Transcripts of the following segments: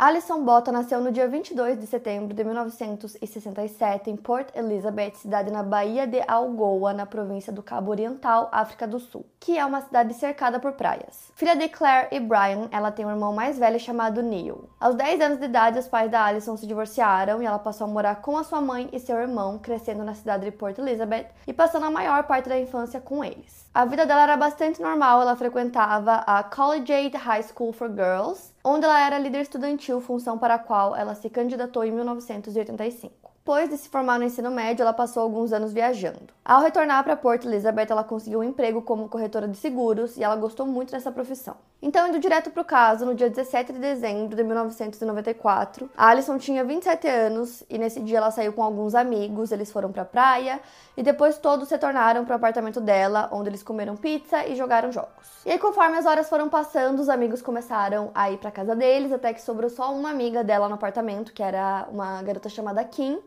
Alison Bota nasceu no dia 22 de setembro de 1967 em Port Elizabeth, cidade na Baía de Algoa, na província do Cabo Oriental, África do Sul, que é uma cidade cercada por praias. Filha de Claire e Brian, ela tem um irmão mais velho chamado Neil. Aos 10 anos de idade, os pais da Alison se divorciaram e ela passou a morar com a sua mãe e seu irmão, crescendo na cidade de Port Elizabeth e passando a maior parte da infância com eles. A vida dela era bastante normal, ela frequentava a Collegiate High School for Girls, onde ela era líder estudantil, função para a qual ela se candidatou em 1985. Depois de se formar no ensino médio, ela passou alguns anos viajando. Ao retornar para Port Elizabeth, ela conseguiu um emprego como corretora de seguros e ela gostou muito dessa profissão. Então, indo direto para o caso, no dia 17 de dezembro de 1994, a Alison tinha 27 anos e nesse dia ela saiu com alguns amigos, eles foram para a praia e depois todos retornaram para o apartamento dela, onde eles comeram pizza e jogaram jogos. E aí, conforme as horas foram passando, os amigos começaram a ir para casa deles, até que sobrou só uma amiga dela no apartamento, que era uma garota chamada Kim.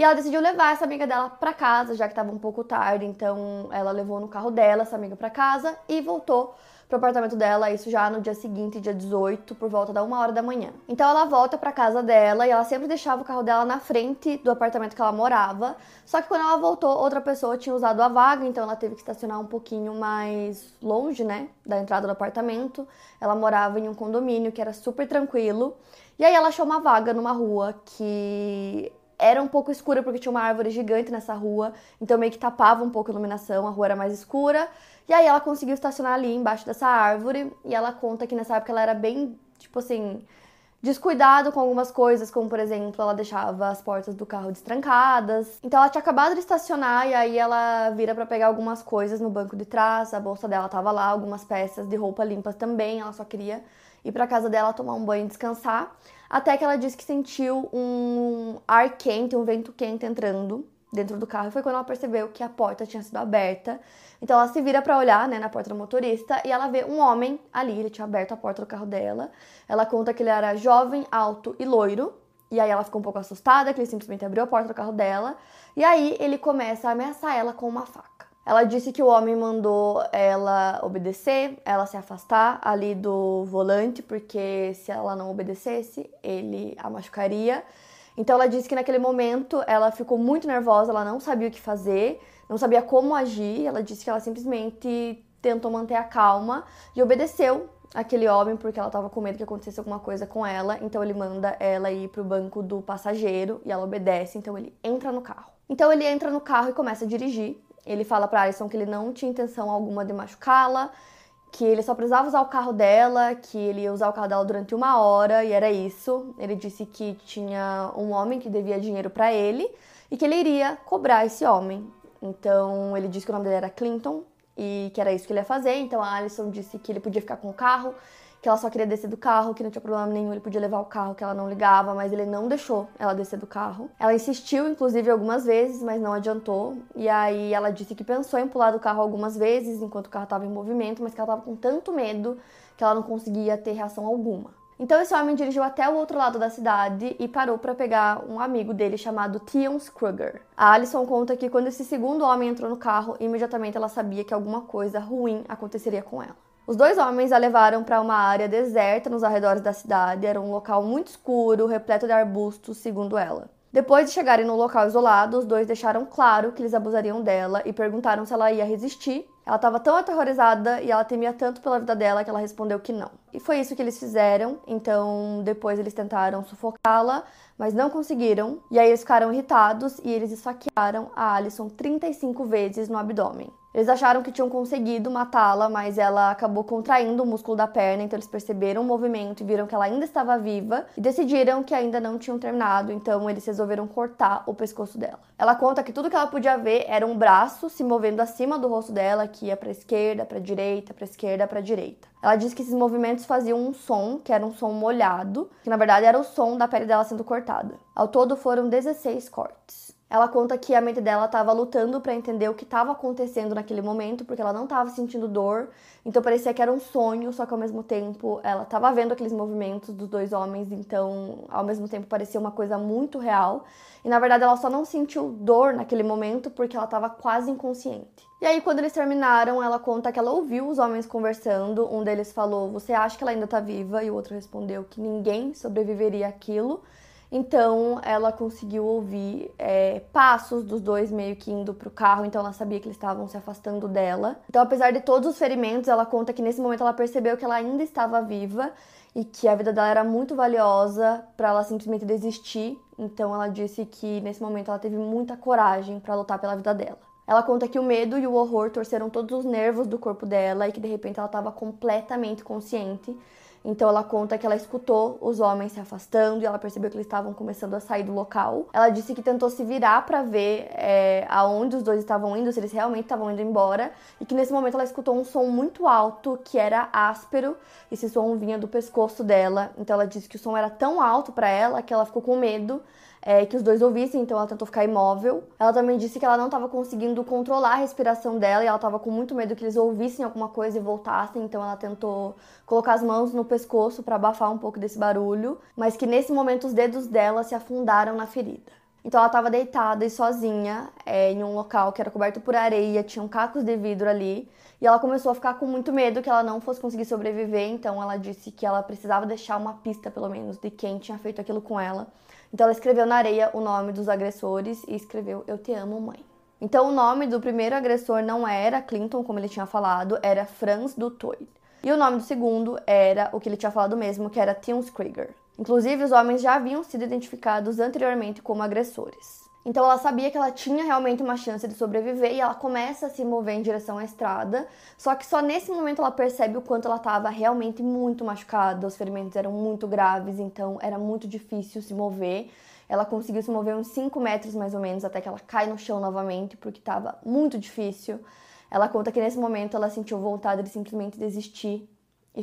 E ela decidiu levar essa amiga dela para casa, já que estava um pouco tarde, então ela levou no carro dela essa amiga para casa e voltou pro apartamento dela, isso já no dia seguinte, dia 18, por volta da uma hora da manhã. Então ela volta pra casa dela e ela sempre deixava o carro dela na frente do apartamento que ela morava. Só que quando ela voltou, outra pessoa tinha usado a vaga, então ela teve que estacionar um pouquinho mais longe, né, da entrada do apartamento. Ela morava em um condomínio que era super tranquilo. E aí ela achou uma vaga numa rua que era um pouco escura porque tinha uma árvore gigante nessa rua, então meio que tapava um pouco a iluminação, a rua era mais escura. E aí ela conseguiu estacionar ali embaixo dessa árvore e ela conta que nessa época ela era bem, tipo assim, descuidado com algumas coisas, como por exemplo, ela deixava as portas do carro destrancadas. Então ela tinha acabado de estacionar e aí ela vira para pegar algumas coisas no banco de trás, a bolsa dela tava lá, algumas peças de roupa limpas também, ela só queria ir para casa dela tomar um banho e descansar. Até que ela disse que sentiu um ar quente, um vento quente entrando dentro do carro. E foi quando ela percebeu que a porta tinha sido aberta. Então ela se vira para olhar, né, na porta do motorista e ela vê um homem ali, ele tinha aberto a porta do carro dela. Ela conta que ele era jovem, alto e loiro. E aí ela ficou um pouco assustada, que ele simplesmente abriu a porta do carro dela. E aí ele começa a ameaçar ela com uma faca. Ela disse que o homem mandou ela obedecer, ela se afastar ali do volante, porque se ela não obedecesse, ele a machucaria. Então ela disse que naquele momento ela ficou muito nervosa, ela não sabia o que fazer, não sabia como agir. Ela disse que ela simplesmente tentou manter a calma e obedeceu aquele homem porque ela estava com medo que acontecesse alguma coisa com ela. Então ele manda ela ir pro banco do passageiro e ela obedece. Então ele entra no carro. Então ele entra no carro e começa a dirigir. Ele fala para Alison que ele não tinha intenção alguma de machucá-la, que ele só precisava usar o carro dela, que ele ia usar o carro dela durante uma hora e era isso. Ele disse que tinha um homem que devia dinheiro para ele e que ele iria cobrar esse homem. Então ele disse que o nome dele era Clinton e que era isso que ele ia fazer. Então a Alison disse que ele podia ficar com o carro que ela só queria descer do carro, que não tinha problema nenhum, ele podia levar o carro, que ela não ligava, mas ele não deixou ela descer do carro. Ela insistiu, inclusive, algumas vezes, mas não adiantou. E aí ela disse que pensou em pular do carro algumas vezes, enquanto o carro estava em movimento, mas que ela estava com tanto medo que ela não conseguia ter reação alguma. Então esse homem dirigiu até o outro lado da cidade e parou para pegar um amigo dele chamado Tion Kruger. A Alison conta que quando esse segundo homem entrou no carro, imediatamente ela sabia que alguma coisa ruim aconteceria com ela. Os dois homens a levaram para uma área deserta nos arredores da cidade. Era um local muito escuro, repleto de arbustos, segundo ela. Depois de chegarem no local isolado, os dois deixaram claro que eles abusariam dela e perguntaram se ela ia resistir. Ela estava tão aterrorizada e ela temia tanto pela vida dela que ela respondeu que não. E foi isso que eles fizeram. Então, depois eles tentaram sufocá-la, mas não conseguiram. E aí eles ficaram irritados e eles esfaquearam a Alison 35 vezes no abdômen. Eles acharam que tinham conseguido matá-la, mas ela acabou contraindo o músculo da perna, então eles perceberam o movimento e viram que ela ainda estava viva e decidiram que ainda não tinham terminado, então eles resolveram cortar o pescoço dela. Ela conta que tudo que ela podia ver era um braço se movendo acima do rosto dela, que ia para esquerda, para direita, para esquerda, para direita. Ela diz que esses movimentos faziam um som, que era um som molhado, que na verdade era o som da pele dela sendo cortada. Ao todo foram 16 cortes. Ela conta que a mente dela estava lutando para entender o que estava acontecendo naquele momento, porque ela não estava sentindo dor, então parecia que era um sonho, só que ao mesmo tempo ela estava vendo aqueles movimentos dos dois homens, então ao mesmo tempo parecia uma coisa muito real. E na verdade ela só não sentiu dor naquele momento porque ela estava quase inconsciente. E aí, quando eles terminaram, ela conta que ela ouviu os homens conversando. Um deles falou: Você acha que ela ainda tá viva? E o outro respondeu que ninguém sobreviveria àquilo. Então ela conseguiu ouvir é, passos dos dois meio que indo pro carro, então ela sabia que eles estavam se afastando dela. Então, apesar de todos os ferimentos, ela conta que nesse momento ela percebeu que ela ainda estava viva e que a vida dela era muito valiosa para ela simplesmente desistir. Então ela disse que nesse momento ela teve muita coragem para lutar pela vida dela. Ela conta que o medo e o horror torceram todos os nervos do corpo dela e que de repente ela estava completamente consciente então ela conta que ela escutou os homens se afastando e ela percebeu que eles estavam começando a sair do local. Ela disse que tentou se virar para ver é, aonde os dois estavam indo, se eles realmente estavam indo embora, e que nesse momento ela escutou um som muito alto que era áspero. Esse som vinha do pescoço dela. Então ela disse que o som era tão alto para ela que ela ficou com medo é, que os dois ouvissem, então ela tentou ficar imóvel. Ela também disse que ela não estava conseguindo controlar a respiração dela e ela estava com muito medo que eles ouvissem alguma coisa e voltassem, então ela tentou colocar as mãos no pescoço para abafar um pouco desse barulho, mas que nesse momento os dedos dela se afundaram na ferida. Então ela estava deitada e sozinha é, em um local que era coberto por areia, tinham cacos de vidro ali. E ela começou a ficar com muito medo que ela não fosse conseguir sobreviver. Então ela disse que ela precisava deixar uma pista, pelo menos, de quem tinha feito aquilo com ela. Então ela escreveu na areia o nome dos agressores e escreveu Eu te amo, mãe. Então o nome do primeiro agressor não era Clinton, como ele tinha falado, era Franz Dutoit. E o nome do segundo era o que ele tinha falado mesmo, que era Tim Krieger. Inclusive, os homens já haviam sido identificados anteriormente como agressores. Então ela sabia que ela tinha realmente uma chance de sobreviver e ela começa a se mover em direção à estrada. Só que só nesse momento ela percebe o quanto ela estava realmente muito machucada, os ferimentos eram muito graves, então era muito difícil se mover. Ela conseguiu se mover uns 5 metros mais ou menos até que ela cai no chão novamente, porque estava muito difícil. Ela conta que nesse momento ela sentiu vontade de simplesmente desistir e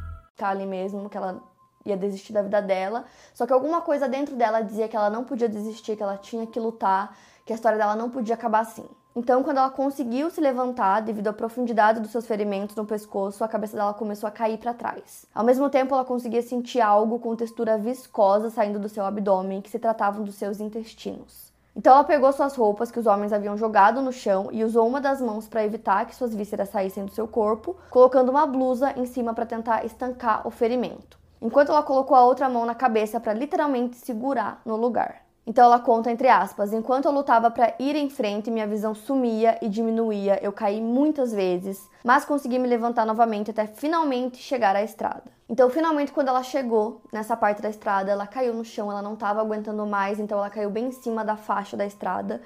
Tá ali mesmo, que ela ia desistir da vida dela. Só que alguma coisa dentro dela dizia que ela não podia desistir, que ela tinha que lutar, que a história dela não podia acabar assim. Então, quando ela conseguiu se levantar, devido à profundidade dos seus ferimentos no pescoço, a cabeça dela começou a cair para trás. Ao mesmo tempo, ela conseguia sentir algo com textura viscosa saindo do seu abdômen, que se tratavam dos seus intestinos. Então, ela pegou suas roupas que os homens haviam jogado no chão e usou uma das mãos para evitar que suas vísceras saíssem do seu corpo, colocando uma blusa em cima para tentar estancar o ferimento. Enquanto ela colocou a outra mão na cabeça para literalmente segurar no lugar. Então ela conta entre aspas: enquanto eu lutava para ir em frente, minha visão sumia e diminuía. Eu caí muitas vezes, mas consegui me levantar novamente até finalmente chegar à estrada. Então, finalmente, quando ela chegou nessa parte da estrada, ela caiu no chão, ela não estava aguentando mais, então ela caiu bem em cima da faixa da estrada.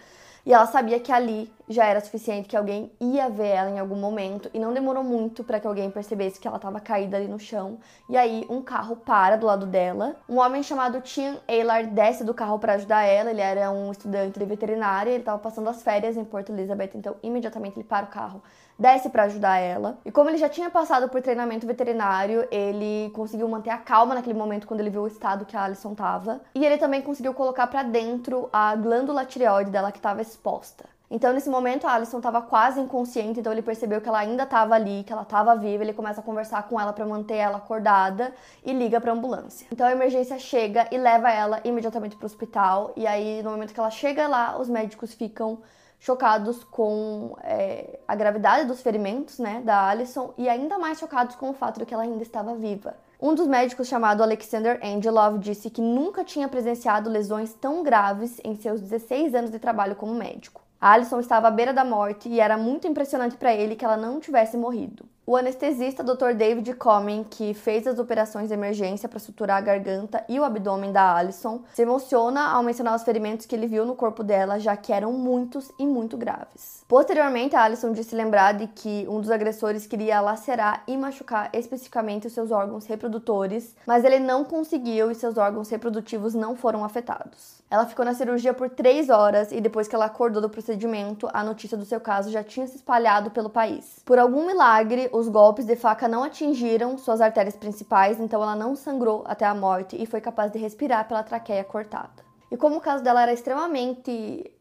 E ela sabia que ali já era suficiente, que alguém ia ver ela em algum momento. E não demorou muito para que alguém percebesse que ela estava caída ali no chão. E aí um carro para do lado dela. Um homem chamado Tim Aylar desce do carro para ajudar ela. Ele era um estudante de veterinária, ele estava passando as férias em Porto Elizabeth, então imediatamente ele para o carro desce para ajudar ela. E como ele já tinha passado por treinamento veterinário, ele conseguiu manter a calma naquele momento quando ele viu o estado que a Alison tava. E ele também conseguiu colocar para dentro a glândula tireoide dela que estava exposta. Então, nesse momento, a Alison estava quase inconsciente, então ele percebeu que ela ainda estava ali, que ela estava viva. Ele começa a conversar com ela para manter ela acordada e liga para ambulância. Então, a emergência chega e leva ela imediatamente para o hospital. E aí, no momento que ela chega lá, os médicos ficam chocados com é, a gravidade dos ferimentos né, da Alison e ainda mais chocados com o fato de que ela ainda estava viva. Um dos médicos, chamado Alexander Angelov, disse que nunca tinha presenciado lesões tão graves em seus 16 anos de trabalho como médico. A Alison estava à beira da morte e era muito impressionante para ele que ela não tivesse morrido. O anestesista Dr. David Coming, que fez as operações de emergência para suturar a garganta e o abdômen da Alison, se emociona ao mencionar os ferimentos que ele viu no corpo dela, já que eram muitos e muito graves. Posteriormente, a Alison disse lembrar de que um dos agressores queria lacerar e machucar especificamente os seus órgãos reprodutores, mas ele não conseguiu e seus órgãos reprodutivos não foram afetados. Ela ficou na cirurgia por três horas e depois que ela acordou do procedimento, a notícia do seu caso já tinha se espalhado pelo país. Por algum milagre, os golpes de faca não atingiram suas artérias principais, então ela não sangrou até a morte e foi capaz de respirar pela traqueia cortada. E como o caso dela era extremamente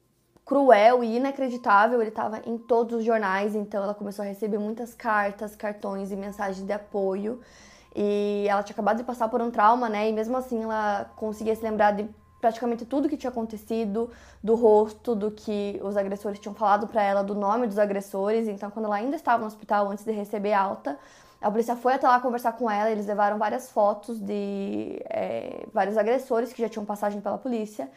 cruel e inacreditável, ele estava em todos os jornais, então ela começou a receber muitas cartas, cartões e mensagens de apoio. E ela tinha acabado de passar por um trauma, né? E mesmo assim ela conseguia se lembrar de praticamente tudo que tinha acontecido, do rosto, do que os agressores tinham falado para ela, do nome dos agressores. Então, quando ela ainda estava no hospital antes de receber alta, a polícia foi até lá conversar com ela. Eles levaram várias fotos de é, vários agressores que já tinham passagem pela polícia.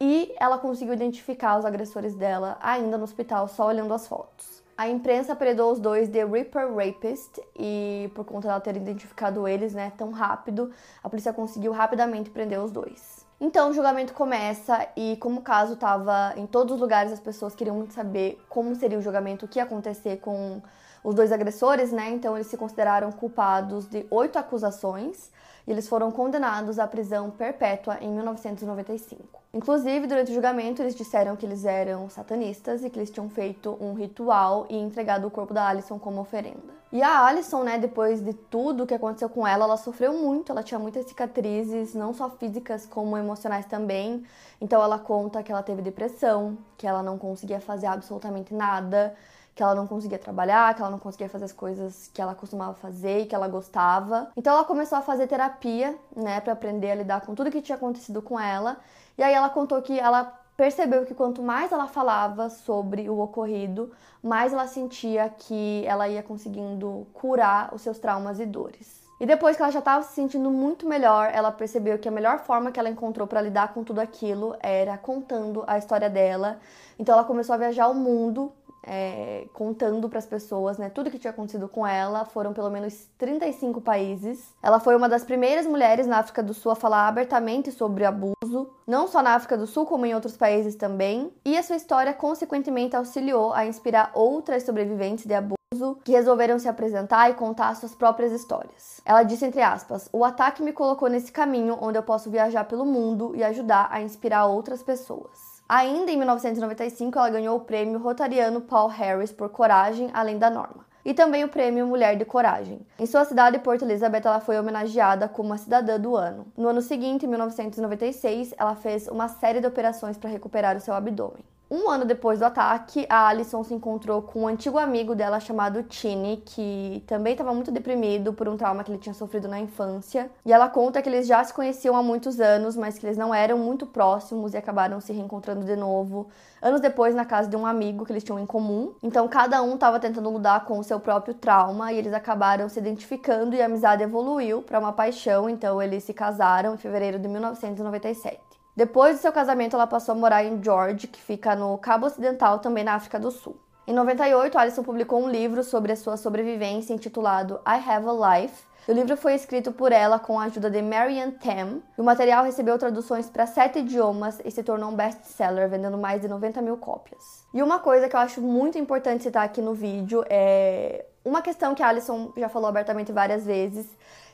E ela conseguiu identificar os agressores dela ainda no hospital, só olhando as fotos. A imprensa apelidou os dois de Reaper Rapist e por conta dela ter identificado eles, né, tão rápido, a polícia conseguiu rapidamente prender os dois. Então o julgamento começa e como o caso estava em todos os lugares, as pessoas queriam muito saber como seria o julgamento, o que ia acontecer com os dois agressores, né? Então eles se consideraram culpados de oito acusações e eles foram condenados à prisão perpétua em 1995. Inclusive, durante o julgamento, eles disseram que eles eram satanistas e que eles tinham feito um ritual e entregado o corpo da Alison como oferenda. E a Alison, né, depois de tudo que aconteceu com ela, ela sofreu muito, ela tinha muitas cicatrizes, não só físicas como emocionais também. Então ela conta que ela teve depressão, que ela não conseguia fazer absolutamente nada, que ela não conseguia trabalhar, que ela não conseguia fazer as coisas que ela costumava fazer e que ela gostava. Então ela começou a fazer terapia, né, para aprender a lidar com tudo que tinha acontecido com ela. E aí ela contou que ela percebeu que quanto mais ela falava sobre o ocorrido, mais ela sentia que ela ia conseguindo curar os seus traumas e dores. E depois que ela já estava se sentindo muito melhor, ela percebeu que a melhor forma que ela encontrou para lidar com tudo aquilo era contando a história dela. Então ela começou a viajar o mundo é, contando para as pessoas né, tudo que tinha acontecido com ela. Foram pelo menos 35 países. Ela foi uma das primeiras mulheres na África do Sul a falar abertamente sobre abuso, não só na África do Sul, como em outros países também. E a sua história, consequentemente, auxiliou a inspirar outras sobreviventes de abuso que resolveram se apresentar e contar suas próprias histórias. Ela disse entre aspas: "O ataque me colocou nesse caminho onde eu posso viajar pelo mundo e ajudar a inspirar outras pessoas." Ainda em 1995, ela ganhou o prêmio Rotariano Paul Harris por Coragem Além da Norma e também o prêmio Mulher de Coragem. Em sua cidade, Porto Elizabeth, ela foi homenageada como a cidadã do ano. No ano seguinte, em 1996, ela fez uma série de operações para recuperar o seu abdômen. Um ano depois do ataque, a Alison se encontrou com um antigo amigo dela chamado Tini, que também estava muito deprimido por um trauma que ele tinha sofrido na infância. E ela conta que eles já se conheciam há muitos anos, mas que eles não eram muito próximos e acabaram se reencontrando de novo anos depois na casa de um amigo que eles tinham em comum. Então cada um estava tentando lidar com o seu próprio trauma e eles acabaram se identificando e a amizade evoluiu para uma paixão. Então eles se casaram em fevereiro de 1997. Depois do seu casamento, ela passou a morar em George, que fica no Cabo Ocidental, também na África do Sul. Em 98, Alison publicou um livro sobre a sua sobrevivência intitulado I Have a Life. O livro foi escrito por ela com a ajuda de Marianne Tam, o material recebeu traduções para sete idiomas e se tornou um best-seller, vendendo mais de 90 mil cópias. E uma coisa que eu acho muito importante citar aqui no vídeo é uma questão que a Alison já falou abertamente várias vezes,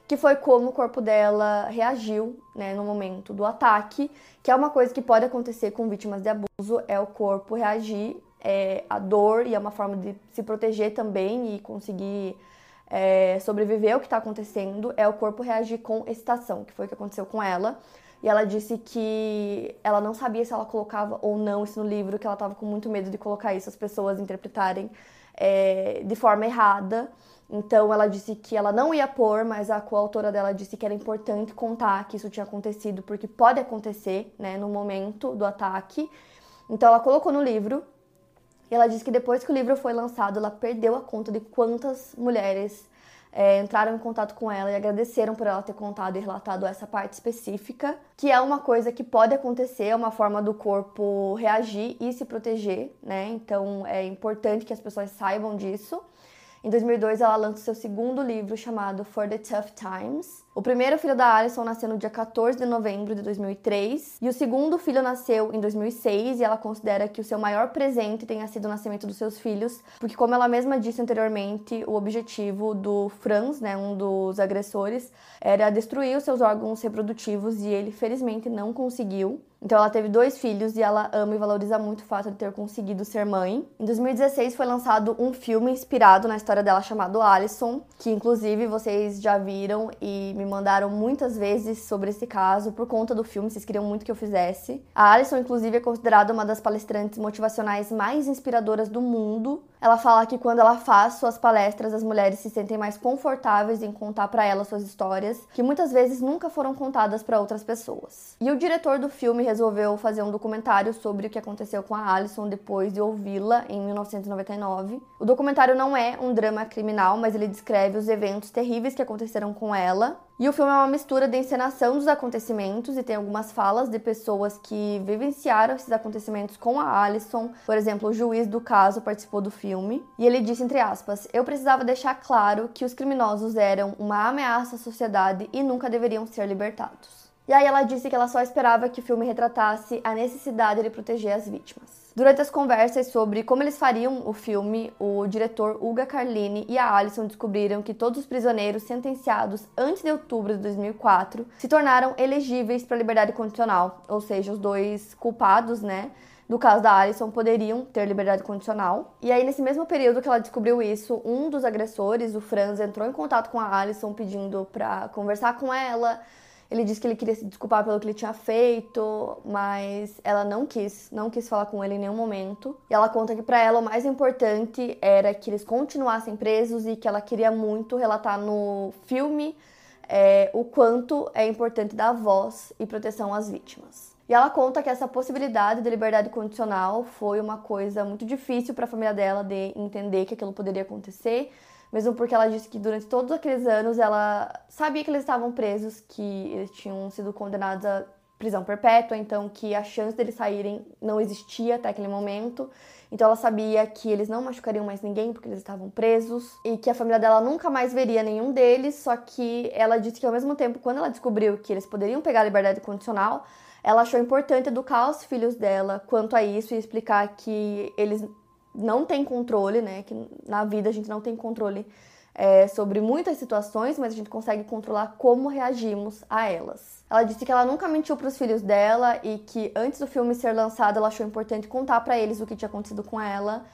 que foi como o corpo dela reagiu né, no momento do ataque, que é uma coisa que pode acontecer com vítimas de abuso, é o corpo reagir é, à dor e é uma forma de se proteger também e conseguir é, sobreviver ao que está acontecendo, é o corpo reagir com excitação, que foi o que aconteceu com ela. E ela disse que ela não sabia se ela colocava ou não isso no livro, que ela estava com muito medo de colocar isso, as pessoas interpretarem é, de forma errada. Então ela disse que ela não ia pôr, mas a coautora dela disse que era importante contar que isso tinha acontecido, porque pode acontecer, né, no momento do ataque. Então ela colocou no livro E ela disse que depois que o livro foi lançado, ela perdeu a conta de quantas mulheres é, entraram em contato com ela e agradeceram por ela ter contado e relatado essa parte específica, que é uma coisa que pode acontecer, é uma forma do corpo reagir e se proteger, né? Então é importante que as pessoas saibam disso. Em 2002, ela lança seu segundo livro chamado For the Tough Times. O primeiro filho da Alison nasceu no dia 14 de novembro de 2003 e o segundo filho nasceu em 2006 e ela considera que o seu maior presente tenha sido o nascimento dos seus filhos, porque como ela mesma disse anteriormente, o objetivo do Franz, né, um dos agressores, era destruir os seus órgãos reprodutivos e ele felizmente não conseguiu. Então ela teve dois filhos e ela ama e valoriza muito o fato de ter conseguido ser mãe. Em 2016 foi lançado um filme inspirado na história dela chamado Alison, que inclusive vocês já viram e me mandaram muitas vezes sobre esse caso por conta do filme, vocês queriam muito que eu fizesse. A Alison inclusive é considerada uma das palestrantes motivacionais mais inspiradoras do mundo. Ela fala que quando ela faz suas palestras, as mulheres se sentem mais confortáveis em contar para ela suas histórias, que muitas vezes nunca foram contadas para outras pessoas. E o diretor do filme resolveu fazer um documentário sobre o que aconteceu com a Alison depois de ouvi-la em 1999. O documentário não é um drama criminal, mas ele descreve os eventos terríveis que aconteceram com ela e o filme é uma mistura de encenação dos acontecimentos e tem algumas falas de pessoas que vivenciaram esses acontecimentos com a Alison. Por exemplo, o juiz do caso participou do filme e ele disse entre aspas: "Eu precisava deixar claro que os criminosos eram uma ameaça à sociedade e nunca deveriam ser libertados." E aí ela disse que ela só esperava que o filme retratasse a necessidade de proteger as vítimas. Durante as conversas sobre como eles fariam o filme, o diretor Uga Carlini e a Alison descobriram que todos os prisioneiros sentenciados antes de outubro de 2004 se tornaram elegíveis para liberdade condicional, ou seja, os dois culpados, né? No caso da Alison, poderiam ter liberdade condicional. E aí, nesse mesmo período que ela descobriu isso, um dos agressores, o Franz, entrou em contato com a Alison pedindo para conversar com ela, ele disse que ele queria se desculpar pelo que ele tinha feito, mas ela não quis, não quis falar com ele em nenhum momento. E ela conta que para ela o mais importante era que eles continuassem presos e que ela queria muito relatar no filme é, o quanto é importante dar voz e proteção às vítimas. E ela conta que essa possibilidade de liberdade condicional foi uma coisa muito difícil para a família dela de entender que aquilo poderia acontecer, mesmo porque ela disse que durante todos aqueles anos ela sabia que eles estavam presos, que eles tinham sido condenados a prisão perpétua, então que a chance deles saírem não existia até aquele momento. Então ela sabia que eles não machucariam mais ninguém porque eles estavam presos e que a família dela nunca mais veria nenhum deles, só que ela disse que ao mesmo tempo, quando ela descobriu que eles poderiam pegar a liberdade condicional, ela achou importante educar os filhos dela quanto a isso e explicar que eles não tem controle, né? Que na vida a gente não tem controle é, sobre muitas situações, mas a gente consegue controlar como reagimos a elas. Ela disse que ela nunca mentiu para os filhos dela e que antes do filme ser lançado ela achou importante contar para eles o que tinha acontecido com ela,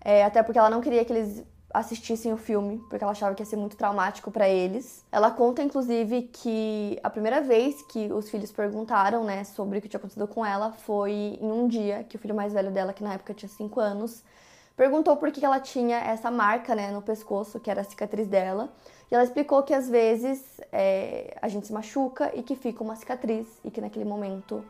é, até porque ela não queria que eles assistissem o filme, porque ela achava que ia ser muito traumático para eles. Ela conta, inclusive, que a primeira vez que os filhos perguntaram, né, sobre o que tinha acontecido com ela foi em um dia que o filho mais velho dela, que na época tinha 5 anos, perguntou por que ela tinha essa marca né, no pescoço, que era a cicatriz dela. E ela explicou que às vezes é, a gente se machuca e que fica uma cicatriz, e que naquele momento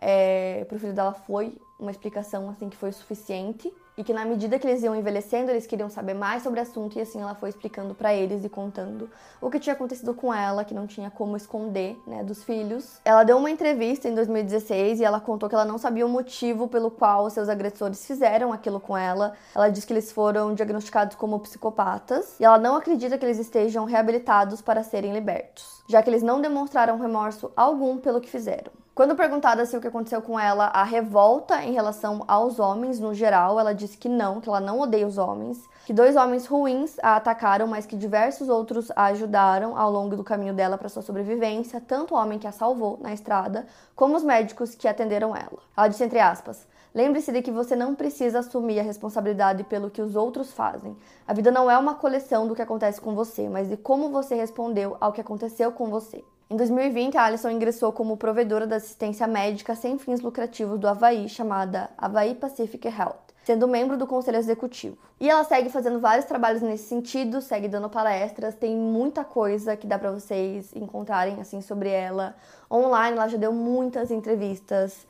é, pro filho dela foi uma explicação assim que foi suficiente e que na medida que eles iam envelhecendo, eles queriam saber mais sobre o assunto e assim ela foi explicando para eles e contando o que tinha acontecido com ela, que não tinha como esconder, né, dos filhos. Ela deu uma entrevista em 2016 e ela contou que ela não sabia o motivo pelo qual seus agressores fizeram aquilo com ela. Ela disse que eles foram diagnosticados como psicopatas e ela não acredita que eles estejam reabilitados para serem libertos, já que eles não demonstraram remorso algum pelo que fizeram. Quando perguntada se o que aconteceu com ela a revolta em relação aos homens no geral, ela disse que não, que ela não odeia os homens, que dois homens ruins a atacaram, mas que diversos outros a ajudaram ao longo do caminho dela para sua sobrevivência, tanto o homem que a salvou na estrada, como os médicos que atenderam ela. Ela disse entre aspas: Lembre-se de que você não precisa assumir a responsabilidade pelo que os outros fazem. A vida não é uma coleção do que acontece com você, mas de como você respondeu ao que aconteceu com você. Em 2020, a Alison ingressou como provedora da assistência médica sem fins lucrativos do Havaí, chamada Havaí Pacific Health, sendo membro do conselho executivo. E ela segue fazendo vários trabalhos nesse sentido, segue dando palestras, tem muita coisa que dá para vocês encontrarem assim sobre ela online. Ela já deu muitas entrevistas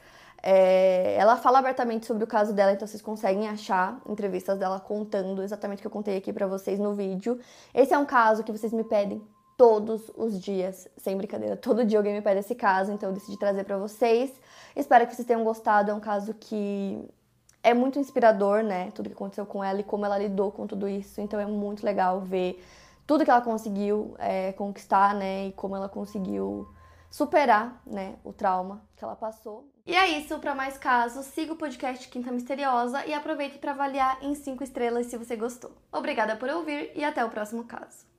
É, ela fala abertamente sobre o caso dela, então vocês conseguem achar entrevistas dela contando exatamente o que eu contei aqui para vocês no vídeo. Esse é um caso que vocês me pedem todos os dias, sem brincadeira. Todo dia alguém me pede esse caso, então eu decidi trazer para vocês. Espero que vocês tenham gostado. É um caso que é muito inspirador, né? Tudo que aconteceu com ela e como ela lidou com tudo isso. Então é muito legal ver tudo que ela conseguiu é, conquistar, né? E como ela conseguiu superar, né, o trauma que ela passou. E é isso, para mais casos, siga o podcast Quinta Misteriosa e aproveite para avaliar em 5 estrelas se você gostou. Obrigada por ouvir e até o próximo caso.